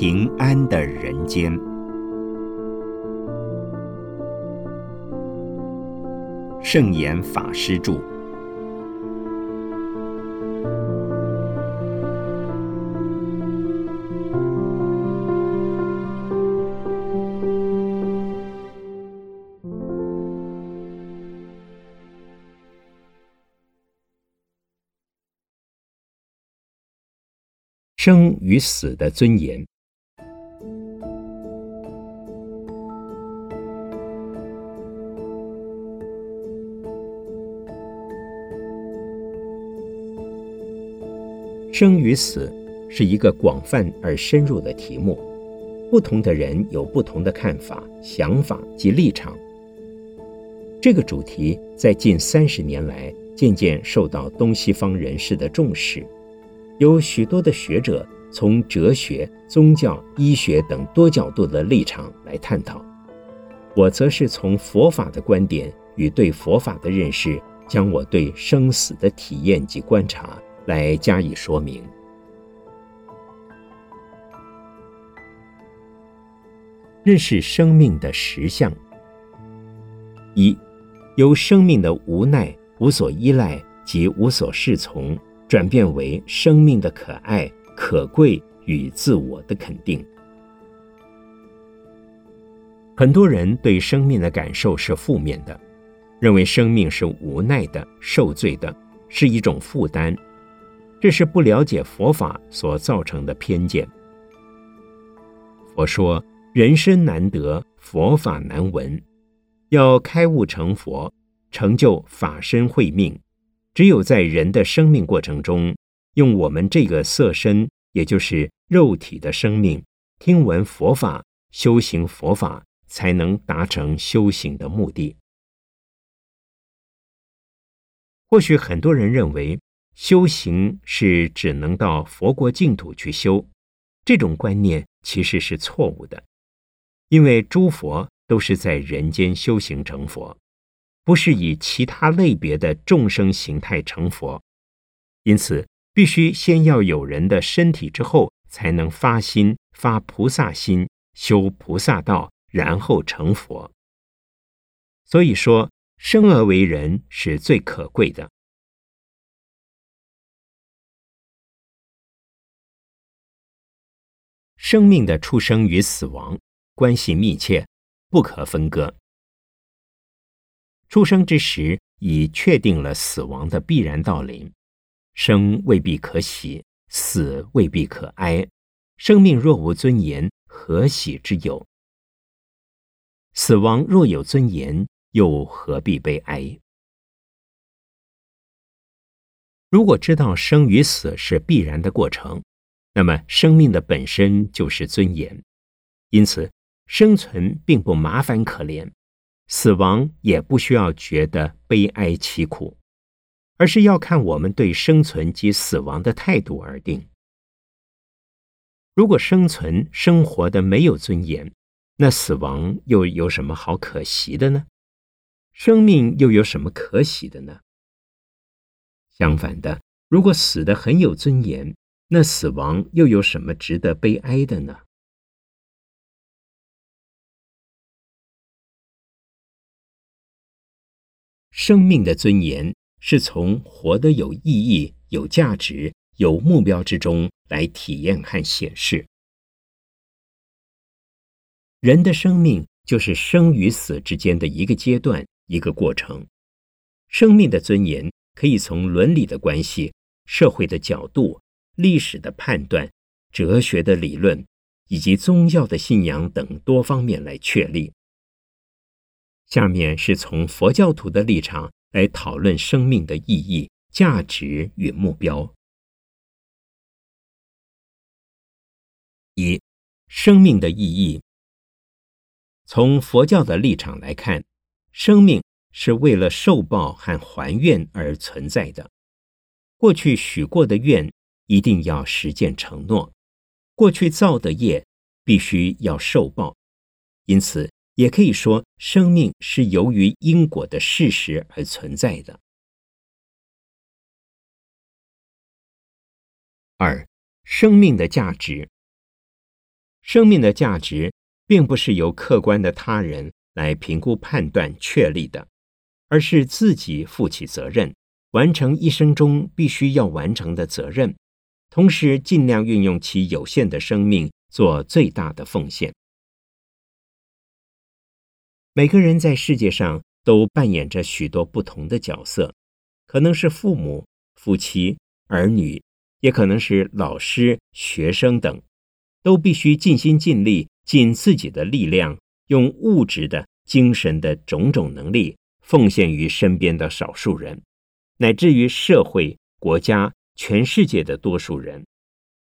平安的人间。圣严法师著。生与死的尊严。生与死是一个广泛而深入的题目，不同的人有不同的看法、想法及立场。这个主题在近三十年来渐渐受到东西方人士的重视。有许多的学者从哲学、宗教、医学等多角度的立场来探讨，我则是从佛法的观点与对佛法的认识，将我对生死的体验及观察来加以说明。认识生命的实相：一，由生命的无奈、无所依赖及无所适从。转变为生命的可爱、可贵与自我的肯定。很多人对生命的感受是负面的，认为生命是无奈的、受罪的，是一种负担。这是不了解佛法所造成的偏见。佛说：“人生难得，佛法难闻。要开悟成佛，成就法身慧命。”只有在人的生命过程中，用我们这个色身，也就是肉体的生命，听闻佛法、修行佛法，才能达成修行的目的。或许很多人认为，修行是只能到佛国净土去修，这种观念其实是错误的，因为诸佛都是在人间修行成佛。不是以其他类别的众生形态成佛，因此必须先要有人的身体之后，才能发心发菩萨心，修菩萨道，然后成佛。所以说，生而为人是最可贵的。生命的出生与死亡关系密切，不可分割。出生之时，已确定了死亡的必然道临。生未必可喜，死未必可哀。生命若无尊严，何喜之有？死亡若有尊严，又何必悲哀？如果知道生与死是必然的过程，那么生命的本身就是尊严，因此生存并不麻烦可怜。死亡也不需要觉得悲哀凄苦，而是要看我们对生存及死亡的态度而定。如果生存生活的没有尊严，那死亡又有什么好可惜的呢？生命又有什么可喜的呢？相反的，如果死的很有尊严，那死亡又有什么值得悲哀的呢？生命的尊严是从活得有意义、有价值、有目标之中来体验和显示。人的生命就是生与死之间的一个阶段、一个过程。生命的尊严可以从伦理的关系、社会的角度、历史的判断、哲学的理论以及宗教的信仰等多方面来确立。下面是从佛教徒的立场来讨论生命的意义、价值与目标。一、生命的意义。从佛教的立场来看，生命是为了受报和还愿而存在的。过去许过的愿，一定要实践承诺；过去造的业，必须要受报。因此。也可以说，生命是由于因果的事实而存在的。二，生命的价值。生命的价值并不是由客观的他人来评估、判断、确立的，而是自己负起责任，完成一生中必须要完成的责任，同时尽量运用其有限的生命做最大的奉献。每个人在世界上都扮演着许多不同的角色，可能是父母、夫妻、儿女，也可能是老师、学生等。都必须尽心尽力，尽自己的力量，用物质的、精神的种种能力，奉献于身边的少数人，乃至于社会、国家、全世界的多数人，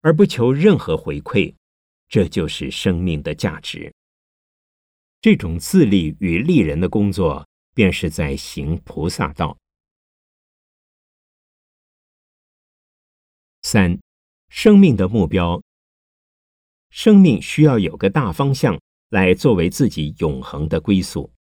而不求任何回馈。这就是生命的价值。这种自立与利人的工作，便是在行菩萨道。三，生命的目标。生命需要有个大方向来作为自己永恒的归宿。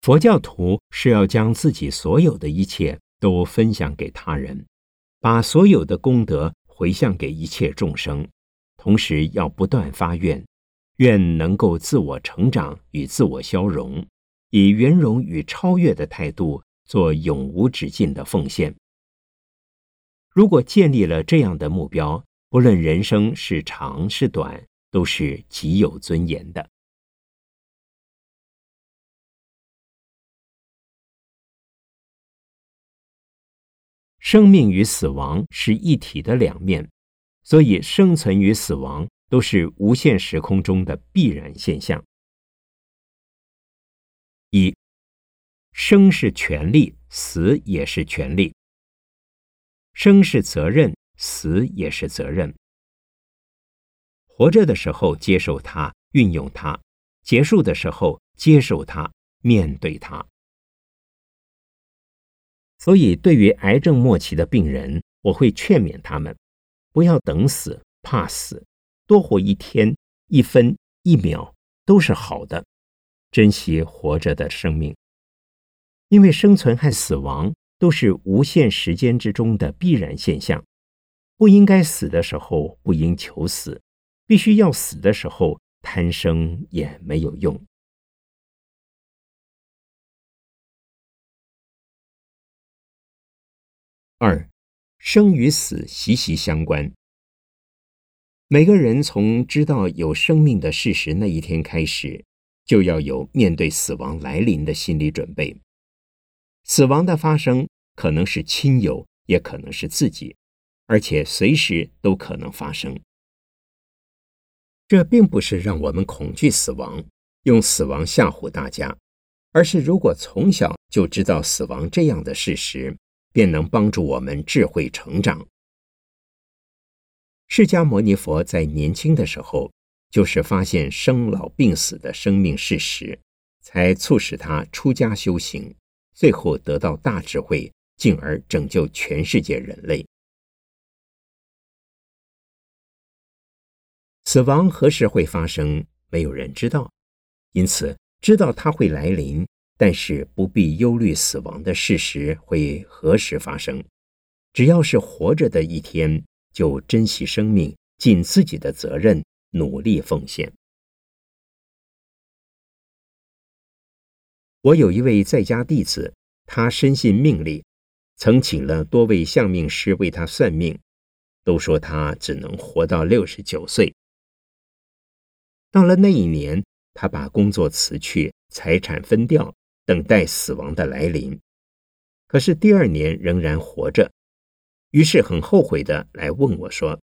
佛教徒是要将自己所有的一切都分享给他人，把所有的功德回向给一切众生，同时要不断发愿，愿能够自我成长与自我消融，以圆融与超越的态度做永无止境的奉献。如果建立了这样的目标，不论人生是长是短，都是极有尊严的。生命与死亡是一体的两面，所以生存与死亡都是无限时空中的必然现象。一，生是权利，死也是权利；生是责任。死也是责任。活着的时候接受它、运用它；结束的时候接受它、面对它。所以，对于癌症末期的病人，我会劝勉他们：不要等死、怕死，多活一天、一分、一秒都是好的，珍惜活着的生命。因为生存和死亡都是无限时间之中的必然现象。不应该死的时候，不应求死；必须要死的时候，贪生也没有用。二，生与死息息相关。每个人从知道有生命的事实那一天开始，就要有面对死亡来临的心理准备。死亡的发生可能是亲友，也可能是自己。而且随时都可能发生。这并不是让我们恐惧死亡，用死亡吓唬大家，而是如果从小就知道死亡这样的事实，便能帮助我们智慧成长。释迦牟尼佛在年轻的时候，就是发现生老病死的生命事实，才促使他出家修行，最后得到大智慧，进而拯救全世界人类。死亡何时会发生？没有人知道，因此知道它会来临，但是不必忧虑死亡的事实会何时发生。只要是活着的一天，就珍惜生命，尽自己的责任，努力奉献。我有一位在家弟子，他深信命理，曾请了多位相命师为他算命，都说他只能活到六十九岁。到了那一年，他把工作辞去，财产分掉，等待死亡的来临。可是第二年仍然活着，于是很后悔的来问我说：“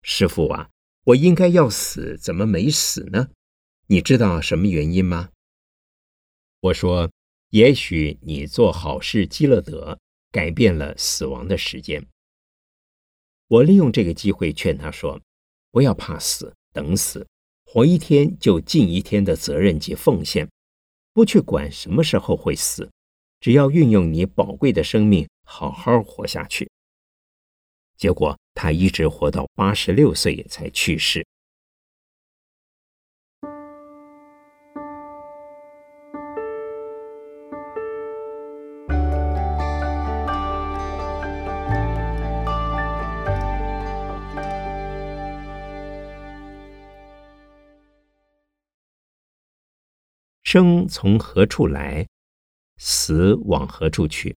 师傅啊，我应该要死，怎么没死呢？你知道什么原因吗？”我说：“也许你做好事积了德，改变了死亡的时间。”我利用这个机会劝他说：“不要怕死。”等死，活一天就尽一天的责任及奉献，不去管什么时候会死，只要运用你宝贵的生命好好活下去。结果他一直活到八十六岁才去世。生从何处来，死往何处去？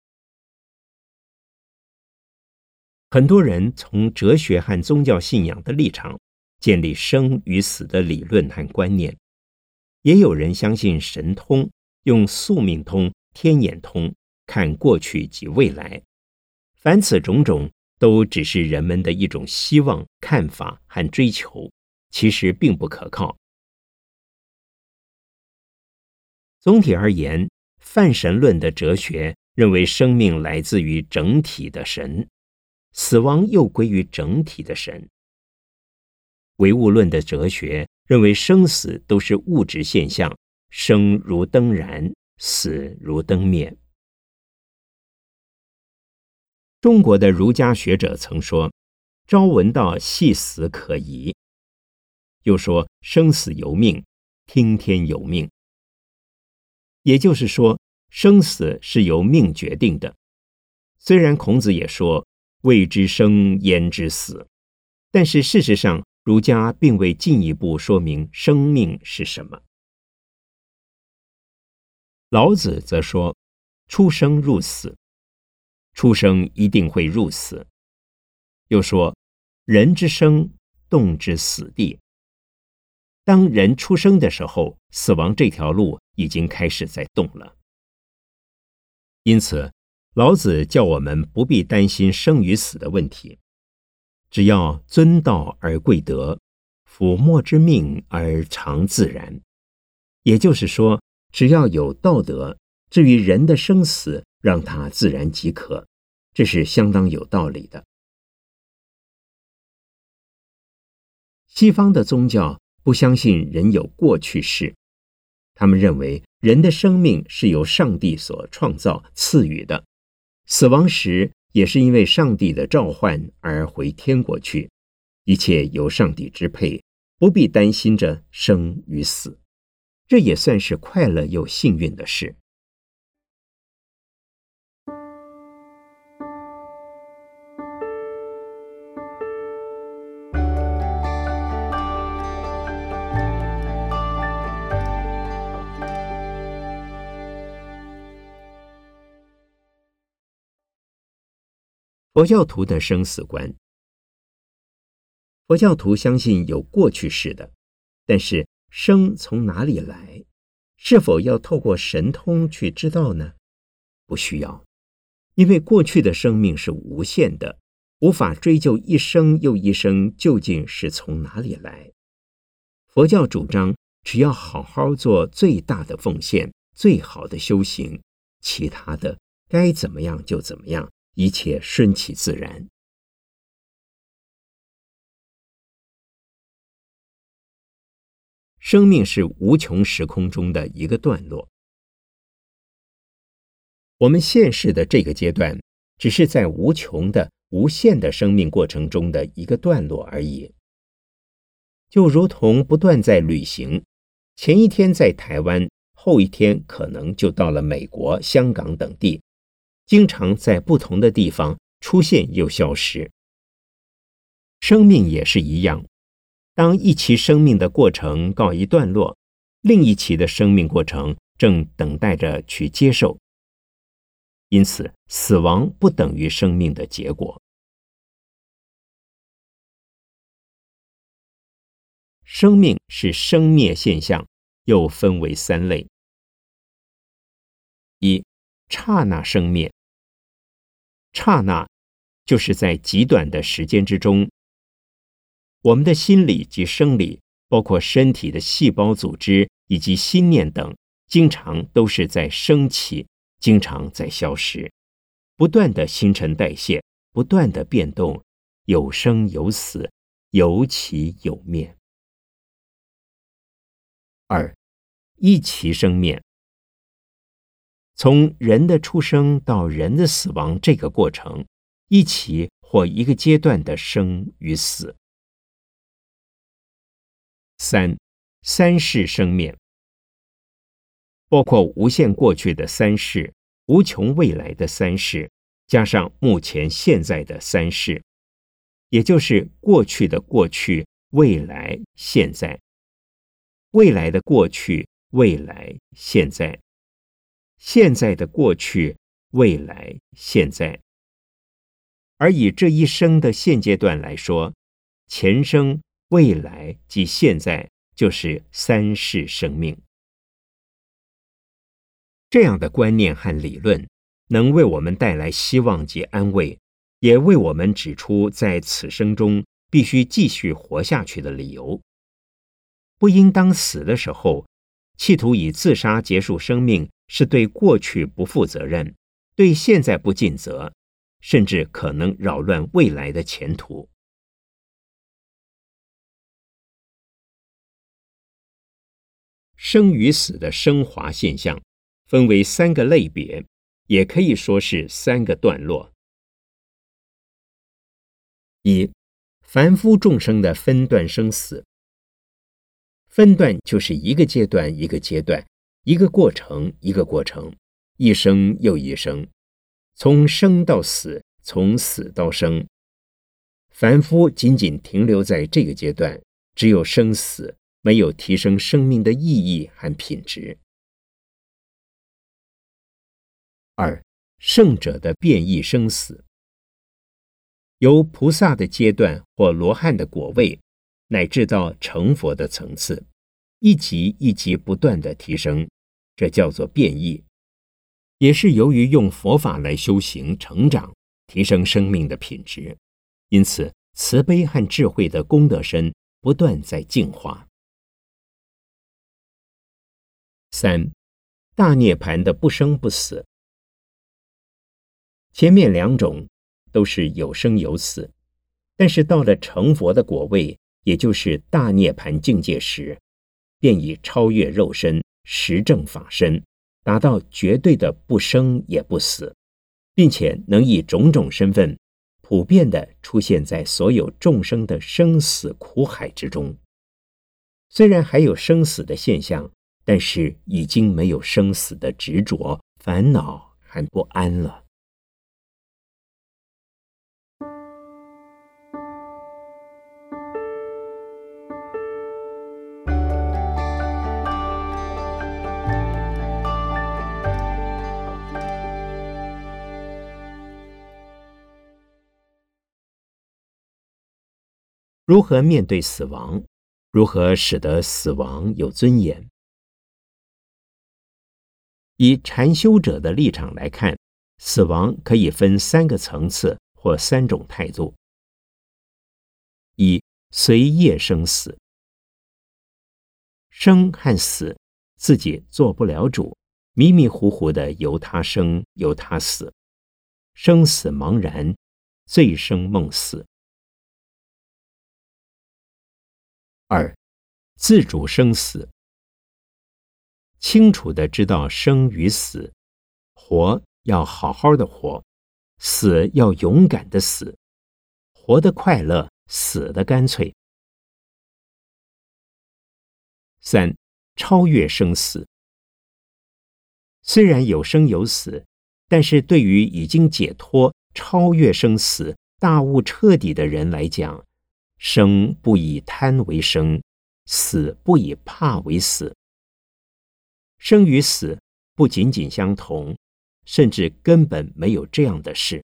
很多人从哲学和宗教信仰的立场建立生与死的理论和观念，也有人相信神通，用宿命通、天眼通看过去及未来。凡此种种，都只是人们的一种希望、看法和追求，其实并不可靠。总体而言，泛神论的哲学认为生命来自于整体的神。死亡又归于整体的神。唯物论的哲学认为生死都是物质现象，生如灯燃，死如灯灭。中国的儒家学者曾说：“朝闻道，夕死可疑。”又说：“生死由命，听天由命。”也就是说，生死是由命决定的。虽然孔子也说。未知生，焉知死？但是事实上，儒家并未进一步说明生命是什么。老子则说：“出生入死，出生一定会入死。”又说：“人之生，动之死地。”当人出生的时候，死亡这条路已经开始在动了。因此。老子叫我们不必担心生与死的问题，只要尊道而贵德，抚莫之命而常自然。也就是说，只要有道德，至于人的生死，让他自然即可，这是相当有道理的。西方的宗教不相信人有过去式，他们认为人的生命是由上帝所创造赐予的。死亡时也是因为上帝的召唤而回天国去，一切由上帝支配，不必担心着生与死，这也算是快乐又幸运的事。佛教徒的生死观，佛教徒相信有过去式的，但是生从哪里来？是否要透过神通去知道呢？不需要，因为过去的生命是无限的，无法追究一生又一生究竟是从哪里来。佛教主张，只要好好做最大的奉献，最好的修行，其他的该怎么样就怎么样。一切顺其自然。生命是无穷时空中的一个段落。我们现世的这个阶段，只是在无穷的、无限的生命过程中的一个段落而已。就如同不断在旅行，前一天在台湾，后一天可能就到了美国、香港等地。经常在不同的地方出现又消失。生命也是一样，当一期生命的过程告一段落，另一期的生命过程正等待着去接受。因此，死亡不等于生命的结果。生命是生灭现象，又分为三类：刹那生灭，刹那就是在极短的时间之中，我们的心理及生理，包括身体的细胞组织以及心念等，经常都是在升起，经常在消失，不断的新陈代谢，不断的变动，有生有死，有起有灭。二，一齐生灭。从人的出生到人的死亡这个过程，一起或一个阶段的生与死。三三世生灭，包括无限过去的三世，无穷未来的三世，加上目前现在的三世，也就是过去的过去、未来、现在。未来的过去、未来、现在；现在的过去、未来、现在。而以这一生的现阶段来说，前生、未来及现在就是三世生命。这样的观念和理论，能为我们带来希望及安慰，也为我们指出在此生中必须继续活下去的理由。不应当死的时候，企图以自杀结束生命，是对过去不负责任，对现在不尽责，甚至可能扰乱未来的前途。生与死的升华现象。分为三个类别，也可以说是三个段落。一、凡夫众生的分段生死。分段就是一个阶段一个阶段，一个过程一个过程，一生又一生，从生到死，从死到生。凡夫仅仅停留在这个阶段，只有生死，没有提升生命的意义和品质。二圣者的变异生死，由菩萨的阶段或罗汉的果位，乃至到成佛的层次，一级一级不断的提升，这叫做变异，也是由于用佛法来修行成长，提升生命的品质，因此慈悲和智慧的功德身不断在净化。三大涅槃的不生不死。前面两种都是有生有死，但是到了成佛的果位，也就是大涅槃境界时，便已超越肉身，实证法身，达到绝对的不生也不死，并且能以种种身份，普遍的出现在所有众生的生死苦海之中。虽然还有生死的现象，但是已经没有生死的执着、烦恼和不安了。如何面对死亡？如何使得死亡有尊严？以禅修者的立场来看，死亡可以分三个层次或三种态度：一、随业生死，生和死自己做不了主，迷迷糊糊的由他生由他死，生死茫然，醉生梦死。二，自主生死，清楚的知道生与死，活要好好的活，死要勇敢的死，活的快乐，死的干脆。三，超越生死，虽然有生有死，但是对于已经解脱、超越生死、大悟彻底的人来讲。生不以贪为生，死不以怕为死。生与死不仅仅相同，甚至根本没有这样的事。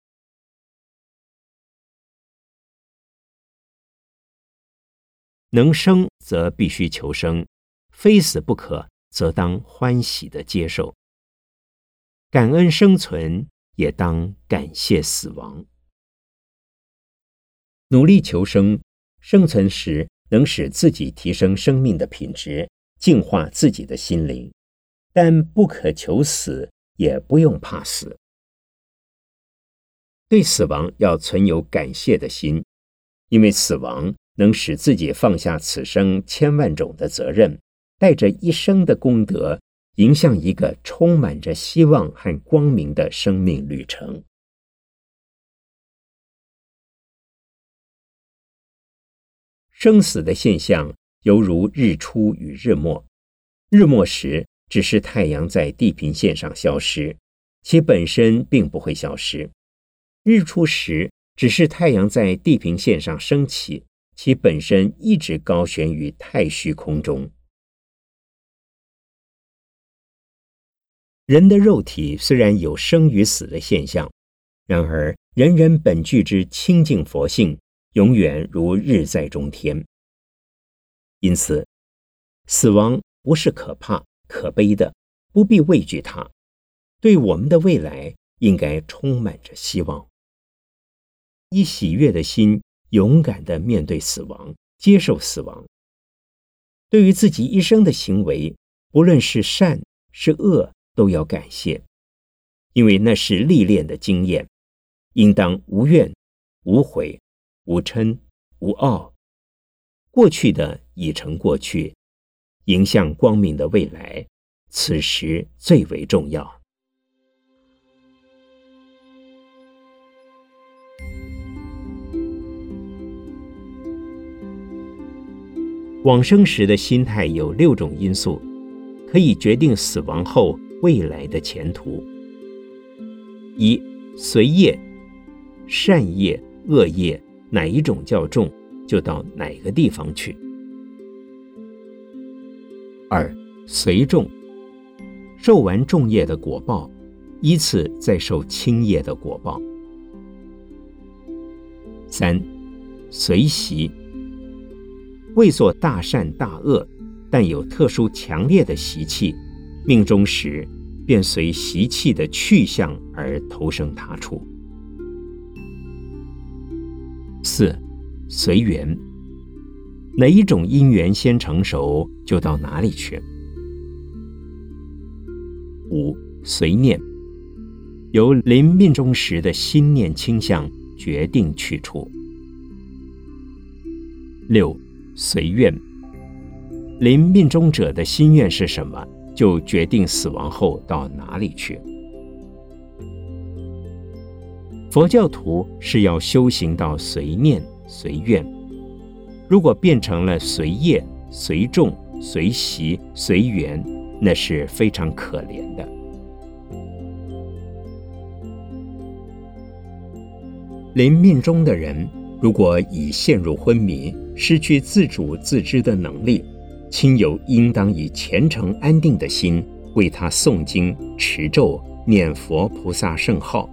能生则必须求生，非死不可，则当欢喜的接受。感恩生存，也当感谢死亡。努力求生。生存时能使自己提升生命的品质，净化自己的心灵，但不可求死，也不用怕死。对死亡要存有感谢的心，因为死亡能使自己放下此生千万种的责任，带着一生的功德，迎向一个充满着希望和光明的生命旅程。生死的现象犹如日出与日没。日没时，只是太阳在地平线上消失，其本身并不会消失；日出时，只是太阳在地平线上升起，其本身一直高悬于太虚空中。人的肉体虽然有生与死的现象，然而人人本具之清净佛性，永远如日在中天。因此，死亡不是可怕、可悲的，不必畏惧它。对我们的未来，应该充满着希望。以喜悦的心，勇敢的面对死亡，接受死亡。对于自己一生的行为，不论是善是恶。都要感谢，因为那是历练的经验。应当无怨、无悔、无嗔、无傲。过去的已成过去，迎向光明的未来，此时最为重要。往生时的心态有六种因素，可以决定死亡后。未来的前途，一随业，善业、恶业哪一种较重，就到哪个地方去。二随众，受完重业的果报，依次再受轻业的果报。三随习，未做大善大恶，但有特殊强烈的习气。命中时，便随习气的去向而投生他处。四，随缘，哪一种因缘先成熟，就到哪里去。五，随念，由临命中时的心念倾向决定去处。六，随愿，临命中者的心愿是什么？就决定死亡后到哪里去。佛教徒是要修行到随念随愿，如果变成了随业随众随习随缘，那是非常可怜的。临命中的人，如果已陷入昏迷，失去自主自知的能力。亲友应当以虔诚安定的心为他诵经、持咒、念佛菩萨圣号，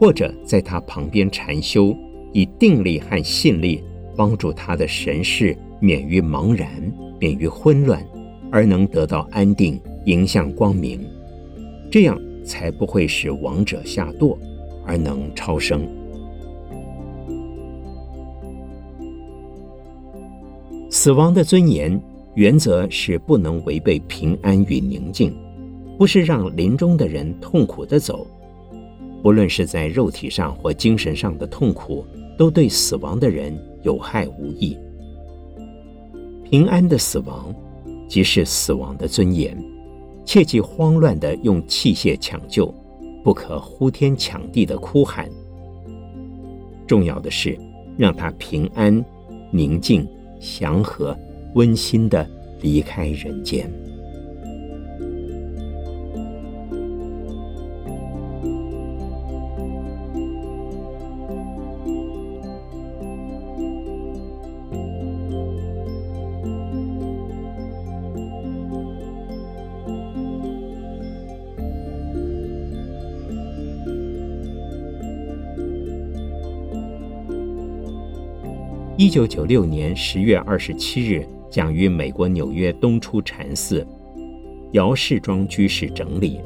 或者在他旁边禅修，以定力和信力帮助他的神识免于茫然、免于混乱，而能得到安定，迎向光明。这样才不会使亡者下堕，而能超生。死亡的尊严。原则是不能违背平安与宁静，不是让临终的人痛苦的走。不论是在肉体上或精神上的痛苦，都对死亡的人有害无益。平安的死亡，即是死亡的尊严。切忌慌乱的用器械抢救，不可呼天抢地的哭喊。重要的是，让他平安、宁静、祥和。温馨的离开人间。一九九六年十月二十七日。将于美国纽约东出禅寺，姚世庄居士整理。